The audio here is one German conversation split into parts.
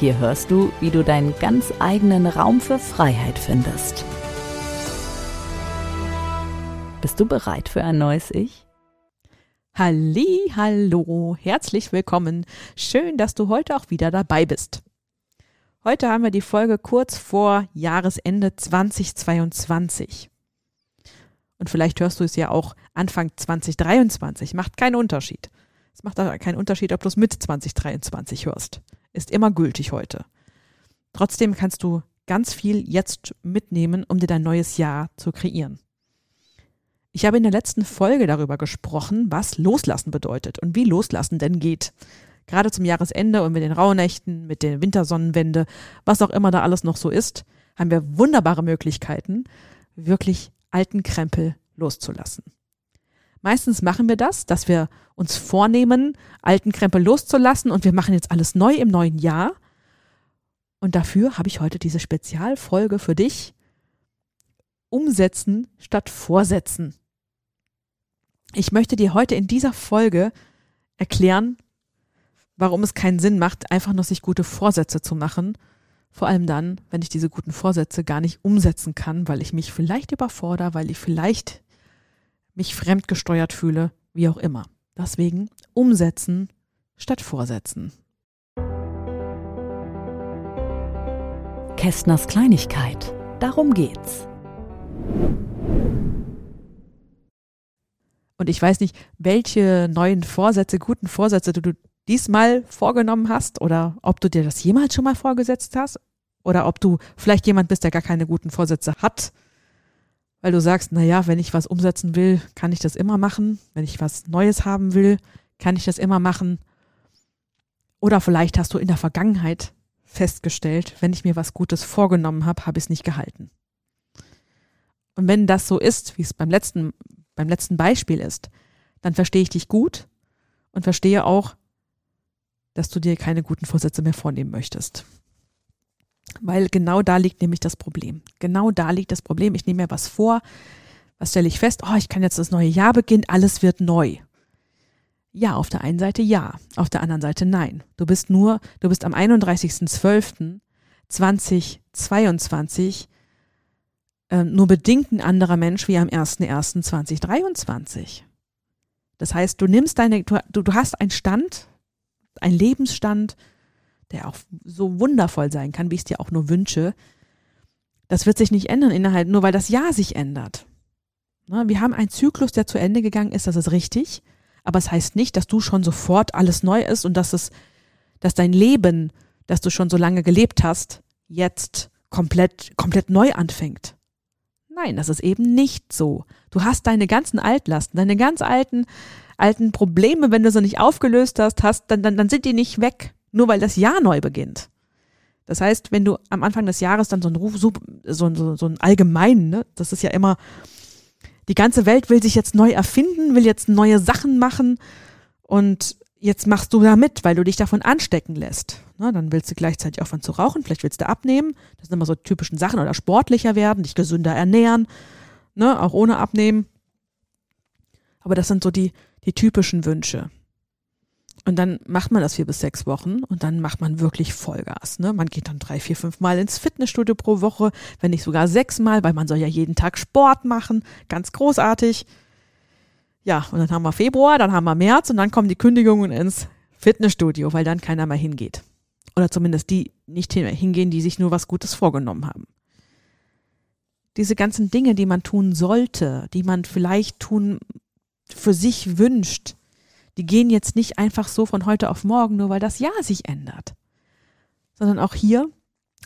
Hier hörst du, wie du deinen ganz eigenen Raum für Freiheit findest. Bist du bereit für ein neues Ich? Halli, hallo, herzlich willkommen. Schön, dass du heute auch wieder dabei bist. Heute haben wir die Folge kurz vor Jahresende 2022. Und vielleicht hörst du es ja auch Anfang 2023. Macht keinen Unterschied. Es macht aber keinen Unterschied, ob du es mit 2023 hörst. Ist immer gültig heute. Trotzdem kannst du ganz viel jetzt mitnehmen, um dir dein neues Jahr zu kreieren. Ich habe in der letzten Folge darüber gesprochen, was Loslassen bedeutet und wie Loslassen denn geht. Gerade zum Jahresende und mit den Rauhnächten, mit der Wintersonnenwende, was auch immer da alles noch so ist, haben wir wunderbare Möglichkeiten, wirklich alten Krempel loszulassen. Meistens machen wir das, dass wir uns vornehmen, alten Krempel loszulassen und wir machen jetzt alles neu im neuen Jahr. Und dafür habe ich heute diese Spezialfolge für dich. Umsetzen statt Vorsetzen. Ich möchte dir heute in dieser Folge erklären, warum es keinen Sinn macht, einfach nur sich gute Vorsätze zu machen. Vor allem dann, wenn ich diese guten Vorsätze gar nicht umsetzen kann, weil ich mich vielleicht überfordere, weil ich vielleicht mich fremdgesteuert fühle, wie auch immer. Deswegen umsetzen statt vorsetzen. Kästners Kleinigkeit. Darum geht's. Und ich weiß nicht, welche neuen Vorsätze, guten Vorsätze du, du diesmal vorgenommen hast oder ob du dir das jemals schon mal vorgesetzt hast oder ob du vielleicht jemand bist, der gar keine guten Vorsätze hat weil du sagst, na ja, wenn ich was umsetzen will, kann ich das immer machen. Wenn ich was Neues haben will, kann ich das immer machen. Oder vielleicht hast du in der Vergangenheit festgestellt, wenn ich mir was Gutes vorgenommen habe, habe ich es nicht gehalten. Und wenn das so ist, wie es beim letzten, beim letzten Beispiel ist, dann verstehe ich dich gut und verstehe auch, dass du dir keine guten Vorsätze mehr vornehmen möchtest. Weil genau da liegt nämlich das Problem. Genau da liegt das Problem. Ich nehme mir was vor, was stelle ich fest? Oh, ich kann jetzt das neue Jahr beginnen, alles wird neu. Ja, auf der einen Seite ja, auf der anderen Seite nein. Du bist nur, du bist am 31.12.2022 äh, nur bedingt ein anderer Mensch wie am 1.1.2023. Das heißt, du nimmst deine, du, du hast einen Stand, einen Lebensstand, der auch so wundervoll sein kann, wie ich es dir auch nur wünsche, das wird sich nicht ändern innerhalb, nur weil das Jahr sich ändert. Ne, wir haben einen Zyklus, der zu Ende gegangen ist, das ist richtig, aber es heißt nicht, dass du schon sofort alles neu ist und dass es, dass dein Leben, das du schon so lange gelebt hast, jetzt komplett, komplett neu anfängt. Nein, das ist eben nicht so. Du hast deine ganzen Altlasten, deine ganz alten, alten Probleme, wenn du sie nicht aufgelöst hast, hast, dann, dann, dann sind die nicht weg nur weil das Jahr neu beginnt. Das heißt, wenn du am Anfang des Jahres dann so ein Ruf, so, so, so ein allgemeinen, ne, das ist ja immer, die ganze Welt will sich jetzt neu erfinden, will jetzt neue Sachen machen und jetzt machst du da mit, weil du dich davon anstecken lässt. Na, dann willst du gleichzeitig aufhören zu rauchen, vielleicht willst du abnehmen, das sind immer so typischen Sachen oder sportlicher werden, dich gesünder ernähren, ne, auch ohne abnehmen. Aber das sind so die, die typischen Wünsche. Und dann macht man das vier bis sechs Wochen und dann macht man wirklich Vollgas. Ne? Man geht dann drei, vier, fünf Mal ins Fitnessstudio pro Woche, wenn nicht sogar sechs Mal, weil man soll ja jeden Tag Sport machen. Ganz großartig. Ja, und dann haben wir Februar, dann haben wir März und dann kommen die Kündigungen ins Fitnessstudio, weil dann keiner mehr hingeht. Oder zumindest die nicht hingehen, die sich nur was Gutes vorgenommen haben. Diese ganzen Dinge, die man tun sollte, die man vielleicht tun für sich wünscht, die gehen jetzt nicht einfach so von heute auf morgen, nur weil das Jahr sich ändert. Sondern auch hier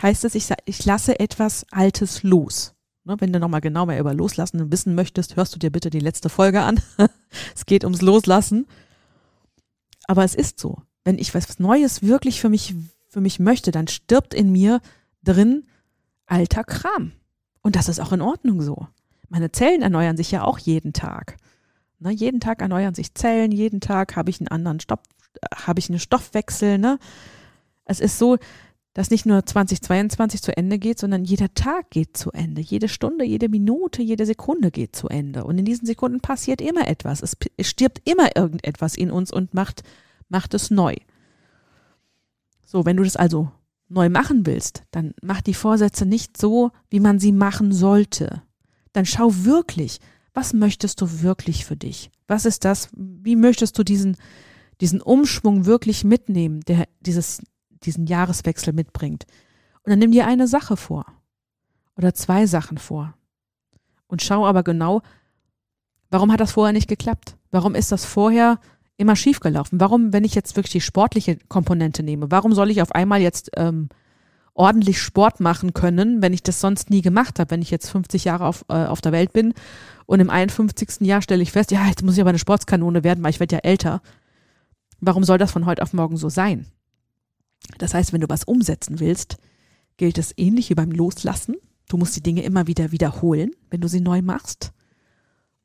heißt es, ich, ich lasse etwas Altes los. Ne, wenn du nochmal genau mehr über Loslassen wissen möchtest, hörst du dir bitte die letzte Folge an. es geht ums Loslassen. Aber es ist so. Wenn ich was Neues wirklich für mich, für mich möchte, dann stirbt in mir drin alter Kram. Und das ist auch in Ordnung so. Meine Zellen erneuern sich ja auch jeden Tag. Ne, jeden Tag erneuern sich Zellen, jeden Tag habe ich einen anderen Stoff, habe ich einen Stoffwechsel. Ne? Es ist so, dass nicht nur 2022 zu Ende geht, sondern jeder Tag geht zu Ende. Jede Stunde, jede Minute, jede Sekunde geht zu Ende. Und in diesen Sekunden passiert immer etwas. Es, es stirbt immer irgendetwas in uns und macht, macht es neu. So, wenn du das also neu machen willst, dann mach die Vorsätze nicht so, wie man sie machen sollte. Dann schau wirklich, was möchtest du wirklich für dich? Was ist das? Wie möchtest du diesen, diesen Umschwung wirklich mitnehmen, der dieses, diesen Jahreswechsel mitbringt? Und dann nimm dir eine Sache vor oder zwei Sachen vor und schau aber genau, warum hat das vorher nicht geklappt? Warum ist das vorher immer schiefgelaufen? Warum, wenn ich jetzt wirklich die sportliche Komponente nehme, warum soll ich auf einmal jetzt ähm, ordentlich Sport machen können, wenn ich das sonst nie gemacht habe, wenn ich jetzt 50 Jahre auf, äh, auf der Welt bin und im 51. Jahr stelle ich fest, ja, jetzt muss ich aber eine Sportskanone werden, weil ich werde ja älter. Warum soll das von heute auf morgen so sein? Das heißt, wenn du was umsetzen willst, gilt es ähnlich wie beim Loslassen. Du musst die Dinge immer wieder wiederholen, wenn du sie neu machst.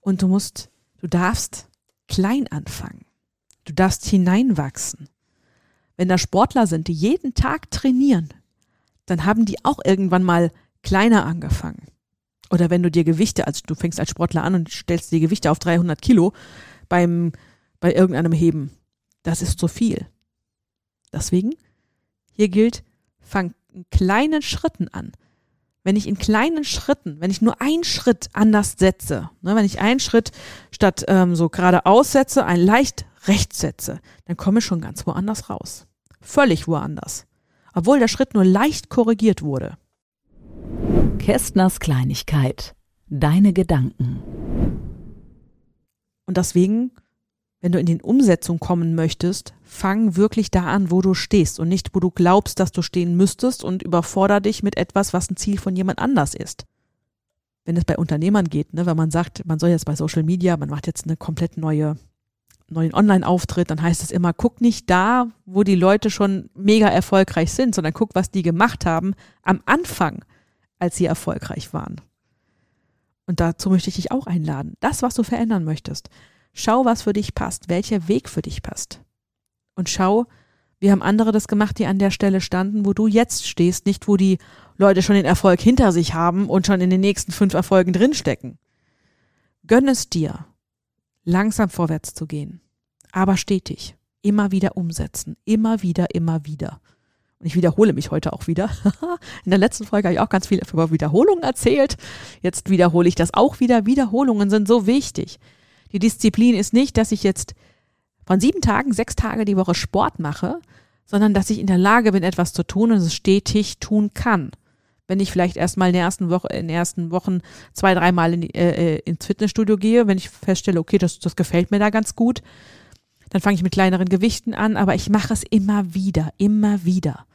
Und du musst, du darfst klein anfangen. Du darfst hineinwachsen. Wenn da Sportler sind, die jeden Tag trainieren, dann haben die auch irgendwann mal kleiner angefangen. Oder wenn du dir Gewichte, also du fängst als Sportler an und stellst dir Gewichte auf 300 Kilo beim, bei irgendeinem Heben. Das ist zu viel. Deswegen, hier gilt, fang in kleinen Schritten an. Wenn ich in kleinen Schritten, wenn ich nur einen Schritt anders setze, ne, wenn ich einen Schritt statt ähm, so geradeaus setze, einen leicht rechts setze, dann komme ich schon ganz woanders raus. Völlig woanders obwohl der Schritt nur leicht korrigiert wurde. Kästners Kleinigkeit. Deine Gedanken. Und deswegen, wenn du in die Umsetzung kommen möchtest, fang wirklich da an, wo du stehst und nicht, wo du glaubst, dass du stehen müsstest und überforder dich mit etwas, was ein Ziel von jemand anders ist. Wenn es bei Unternehmern geht, ne, wenn man sagt, man soll jetzt bei Social Media, man macht jetzt eine komplett neue neuen Online-Auftritt, dann heißt es immer, guck nicht da, wo die Leute schon mega erfolgreich sind, sondern guck, was die gemacht haben am Anfang, als sie erfolgreich waren. Und dazu möchte ich dich auch einladen. Das, was du verändern möchtest. Schau, was für dich passt, welcher Weg für dich passt. Und schau, wie haben andere das gemacht, die an der Stelle standen, wo du jetzt stehst, nicht wo die Leute schon den Erfolg hinter sich haben und schon in den nächsten fünf Erfolgen drinstecken. Gönn es dir, langsam vorwärts zu gehen, aber stetig, immer wieder umsetzen, immer wieder, immer wieder. Und ich wiederhole mich heute auch wieder. In der letzten Folge habe ich auch ganz viel über Wiederholungen erzählt. Jetzt wiederhole ich das auch wieder. Wiederholungen sind so wichtig. Die Disziplin ist nicht, dass ich jetzt von sieben Tagen, sechs Tage die Woche Sport mache, sondern dass ich in der Lage bin, etwas zu tun und es stetig tun kann wenn ich vielleicht erstmal in, in den ersten Wochen zwei, dreimal in äh, äh, ins Fitnessstudio gehe, wenn ich feststelle, okay, das, das gefällt mir da ganz gut, dann fange ich mit kleineren Gewichten an, aber ich mache es immer wieder, immer wieder.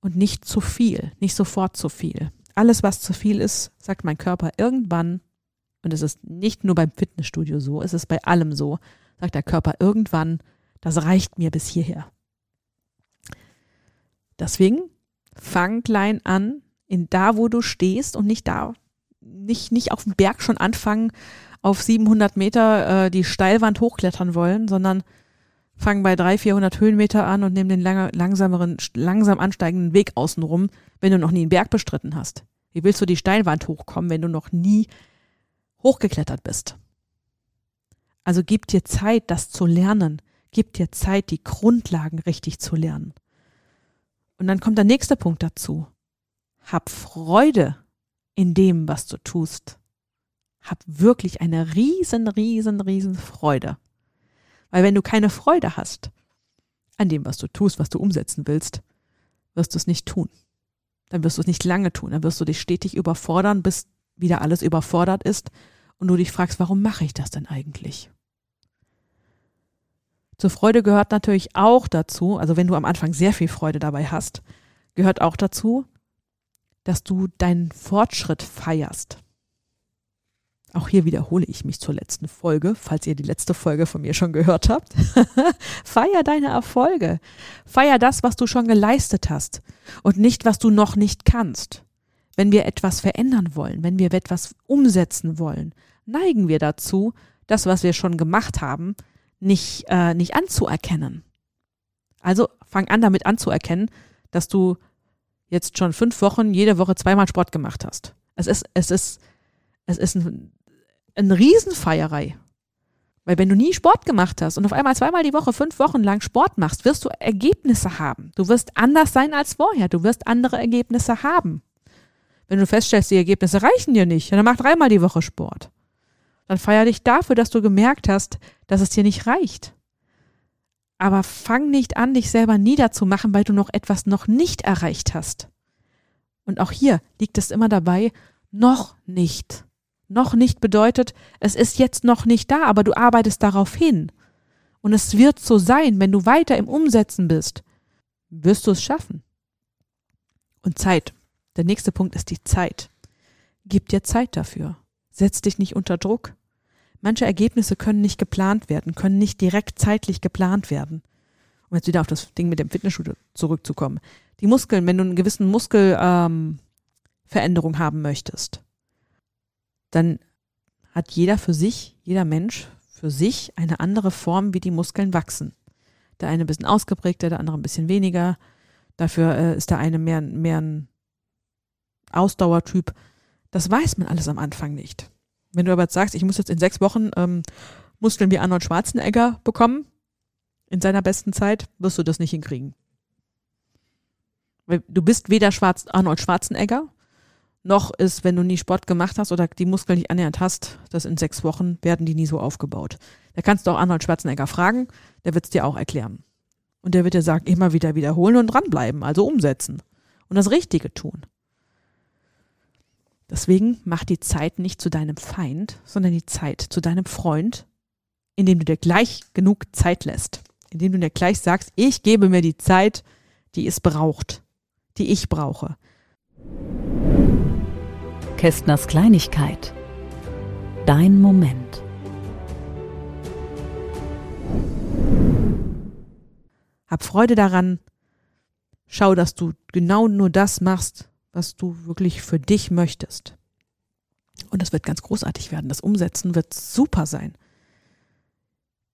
Und nicht zu viel, nicht sofort zu viel. Alles, was zu viel ist, sagt mein Körper irgendwann, und es ist nicht nur beim Fitnessstudio so, es ist bei allem so, sagt der Körper irgendwann, das reicht mir bis hierher. Deswegen fang klein an, in da, wo du stehst und nicht da, nicht, nicht auf dem Berg schon anfangen, auf 700 Meter äh, die Steilwand hochklettern wollen, sondern fang bei 300, 400 Höhenmeter an und nimm den lange, langsameren, langsam ansteigenden Weg außenrum, wenn du noch nie einen Berg bestritten hast. Wie willst du die Steilwand hochkommen, wenn du noch nie hochgeklettert bist? Also gib dir Zeit, das zu lernen. Gib dir Zeit, die Grundlagen richtig zu lernen. Und dann kommt der nächste Punkt dazu. Hab Freude in dem, was du tust. Hab wirklich eine riesen, riesen, riesen Freude. Weil wenn du keine Freude hast an dem, was du tust, was du umsetzen willst, wirst du es nicht tun. Dann wirst du es nicht lange tun. Dann wirst du dich stetig überfordern, bis wieder alles überfordert ist und du dich fragst, warum mache ich das denn eigentlich? Zur Freude gehört natürlich auch dazu, also wenn du am Anfang sehr viel Freude dabei hast, gehört auch dazu, dass du deinen Fortschritt feierst. Auch hier wiederhole ich mich zur letzten Folge, falls ihr die letzte Folge von mir schon gehört habt. Feier deine Erfolge. Feier das, was du schon geleistet hast und nicht, was du noch nicht kannst. Wenn wir etwas verändern wollen, wenn wir etwas umsetzen wollen, neigen wir dazu, das, was wir schon gemacht haben, nicht, äh, nicht anzuerkennen. Also fang an damit anzuerkennen, dass du jetzt schon fünf Wochen jede Woche zweimal Sport gemacht hast. Es ist, es ist, es ist ein eine Riesenfeierei. Weil wenn du nie Sport gemacht hast und auf einmal zweimal die Woche fünf Wochen lang Sport machst, wirst du Ergebnisse haben. Du wirst anders sein als vorher. Du wirst andere Ergebnisse haben. Wenn du feststellst, die Ergebnisse reichen dir nicht, dann mach dreimal die Woche Sport. Dann feier dich dafür, dass du gemerkt hast, dass es dir nicht reicht. Aber fang nicht an, dich selber niederzumachen, weil du noch etwas noch nicht erreicht hast. Und auch hier liegt es immer dabei, noch nicht. Noch nicht bedeutet, es ist jetzt noch nicht da, aber du arbeitest darauf hin. Und es wird so sein, wenn du weiter im Umsetzen bist, wirst du es schaffen. Und Zeit. Der nächste Punkt ist die Zeit. Gib dir Zeit dafür. Setz dich nicht unter Druck. Manche Ergebnisse können nicht geplant werden, können nicht direkt zeitlich geplant werden. Um jetzt wieder auf das Ding mit dem Fitnessstudio zurückzukommen. Die Muskeln, wenn du einen gewissen Muskelveränderung ähm, haben möchtest, dann hat jeder für sich, jeder Mensch für sich eine andere Form, wie die Muskeln wachsen. Der eine ein bisschen ausgeprägter, der andere ein bisschen weniger. Dafür äh, ist der eine mehr, mehr ein Ausdauertyp. Das weiß man alles am Anfang nicht. Wenn du aber jetzt sagst, ich muss jetzt in sechs Wochen ähm, Muskeln wie Arnold Schwarzenegger bekommen, in seiner besten Zeit, wirst du das nicht hinkriegen. Weil du bist weder Schwarz Arnold Schwarzenegger, noch ist, wenn du nie Sport gemacht hast oder die Muskeln nicht annähernd hast, das in sechs Wochen werden die nie so aufgebaut. Da kannst du auch Arnold Schwarzenegger fragen, der wird es dir auch erklären. Und der wird dir sagen, immer wieder wiederholen und dranbleiben, also umsetzen und das Richtige tun. Deswegen mach die Zeit nicht zu deinem Feind, sondern die Zeit zu deinem Freund, indem du dir gleich genug Zeit lässt, indem du dir gleich sagst, ich gebe mir die Zeit, die es braucht, die ich brauche. Kästners Kleinigkeit. Dein Moment. Hab Freude daran. Schau, dass du genau nur das machst, was du wirklich für dich möchtest. Und das wird ganz großartig werden. Das Umsetzen wird super sein.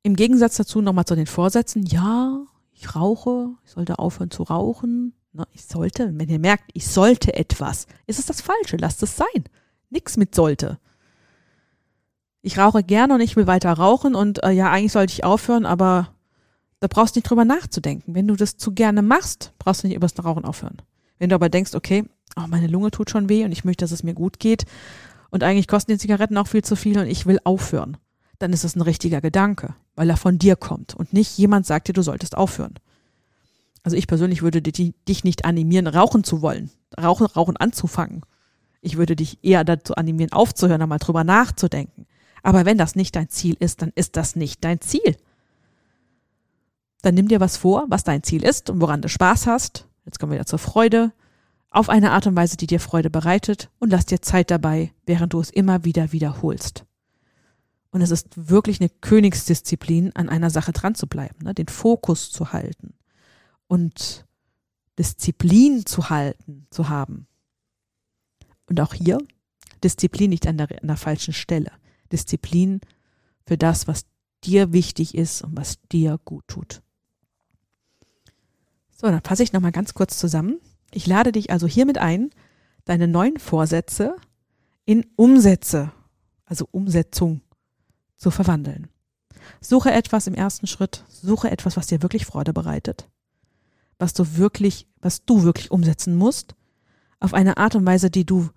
Im Gegensatz dazu nochmal zu den Vorsätzen. Ja, ich rauche, ich sollte aufhören zu rauchen. Ich sollte, wenn ihr merkt, ich sollte etwas, ist es das Falsche, lasst es sein. Nix mit sollte. Ich rauche gerne und ich will weiter rauchen und äh, ja, eigentlich sollte ich aufhören, aber da brauchst du nicht drüber nachzudenken. Wenn du das zu gerne machst, brauchst du nicht übers Rauchen aufhören. Wenn du aber denkst, okay, oh, meine Lunge tut schon weh und ich möchte, dass es mir gut geht und eigentlich kosten die Zigaretten auch viel zu viel und ich will aufhören, dann ist das ein richtiger Gedanke, weil er von dir kommt und nicht jemand sagt dir, du solltest aufhören. Also ich persönlich würde dich nicht animieren, rauchen zu wollen, rauchen, rauchen anzufangen. Ich würde dich eher dazu animieren, aufzuhören, einmal drüber nachzudenken. Aber wenn das nicht dein Ziel ist, dann ist das nicht dein Ziel. Dann nimm dir was vor, was dein Ziel ist und woran du Spaß hast. Jetzt kommen wir wieder zur Freude. Auf eine Art und Weise, die dir Freude bereitet und lass dir Zeit dabei, während du es immer wieder wiederholst. Und es ist wirklich eine Königsdisziplin, an einer Sache dran zu bleiben, ne? den Fokus zu halten und Disziplin zu halten, zu haben. Und auch hier Disziplin nicht an der, an der falschen Stelle. Disziplin für das, was dir wichtig ist und was dir gut tut. So, dann fasse ich nochmal ganz kurz zusammen. Ich lade dich also hiermit ein, deine neuen Vorsätze in Umsätze, also Umsetzung zu verwandeln. Suche etwas im ersten Schritt, suche etwas, was dir wirklich Freude bereitet was du wirklich, was du wirklich umsetzen musst, auf eine Art und Weise, die du,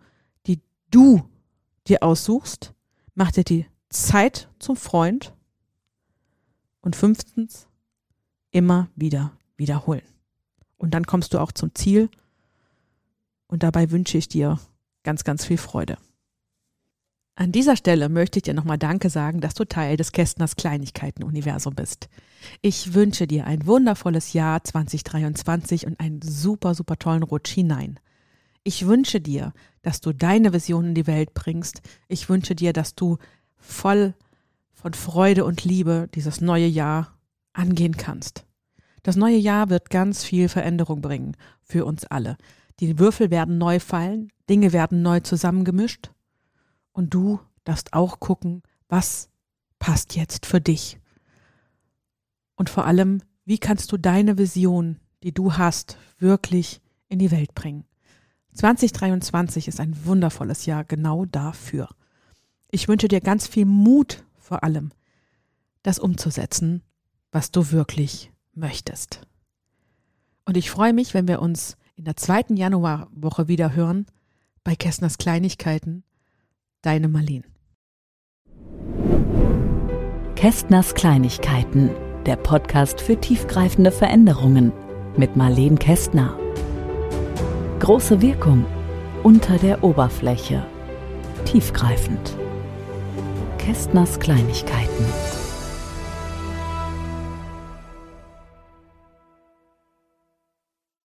die du dir aussuchst, mach dir die Zeit zum Freund und fünftens, immer wieder wiederholen. Und dann kommst du auch zum Ziel und dabei wünsche ich dir ganz, ganz viel Freude. An dieser Stelle möchte ich dir nochmal Danke sagen, dass du Teil des Kästners Kleinigkeiten-Universum bist. Ich wünsche dir ein wundervolles Jahr 2023 und einen super, super tollen Rutsch hinein. Ich wünsche dir, dass du deine Vision in die Welt bringst. Ich wünsche dir, dass du voll von Freude und Liebe dieses neue Jahr angehen kannst. Das neue Jahr wird ganz viel Veränderung bringen für uns alle. Die Würfel werden neu fallen, Dinge werden neu zusammengemischt und du darfst auch gucken, was passt jetzt für dich. Und vor allem, wie kannst du deine Vision, die du hast, wirklich in die Welt bringen. 2023 ist ein wundervolles Jahr genau dafür. Ich wünsche dir ganz viel Mut vor allem, das umzusetzen, was du wirklich möchtest. Und ich freue mich, wenn wir uns in der zweiten Januarwoche wieder hören bei Kästners Kleinigkeiten. Deine Marlene. Kästners Kleinigkeiten, der Podcast für tiefgreifende Veränderungen mit Marlene Kästner. Große Wirkung unter der Oberfläche. Tiefgreifend. Kästners Kleinigkeiten.